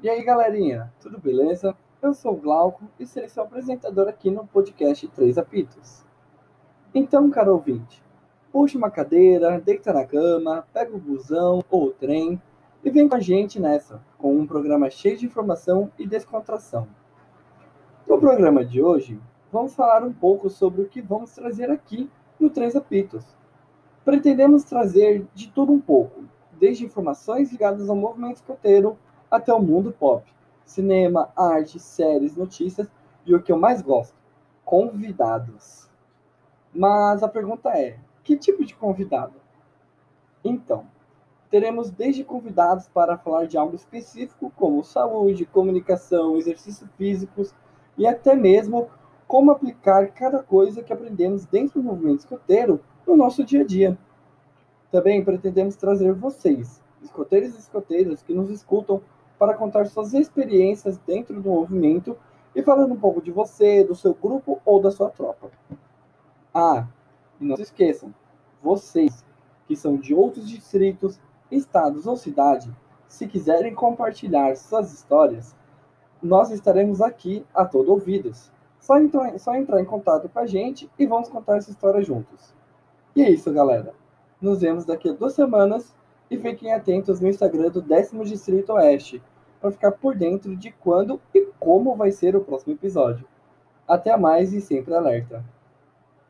E aí, galerinha, tudo beleza? Eu sou o Glauco e serei seu apresentador aqui no podcast Três Apitos. Então, caro ouvinte, puxe uma cadeira, deita na cama, pega o busão ou o trem e vem com a gente nessa, com um programa cheio de informação e descontração. No programa de hoje, vamos falar um pouco sobre o que vamos trazer aqui no Três Apitos. Pretendemos trazer de tudo um pouco, desde informações ligadas ao movimento escoteiro até o mundo pop, cinema, arte, séries, notícias e o que eu mais gosto, convidados. Mas a pergunta é: que tipo de convidado? Então, teremos desde convidados para falar de algo específico, como saúde, comunicação, exercícios físicos e até mesmo como aplicar cada coisa que aprendemos dentro do movimento escoteiro no nosso dia a dia. Também pretendemos trazer vocês, escoteiros e escoteiras que nos escutam, para contar suas experiências dentro do movimento e falando um pouco de você, do seu grupo ou da sua tropa. Ah, e não se esqueçam, vocês que são de outros distritos, estados ou cidade, se quiserem compartilhar suas histórias, nós estaremos aqui a todo ouvidos. Só entrar, só entrar em contato com a gente e vamos contar essa história juntos. E é isso, galera. Nos vemos daqui a duas semanas e fiquem atentos no Instagram do 10 Distrito Oeste para ficar por dentro de quando e como vai ser o próximo episódio. Até mais e sempre alerta!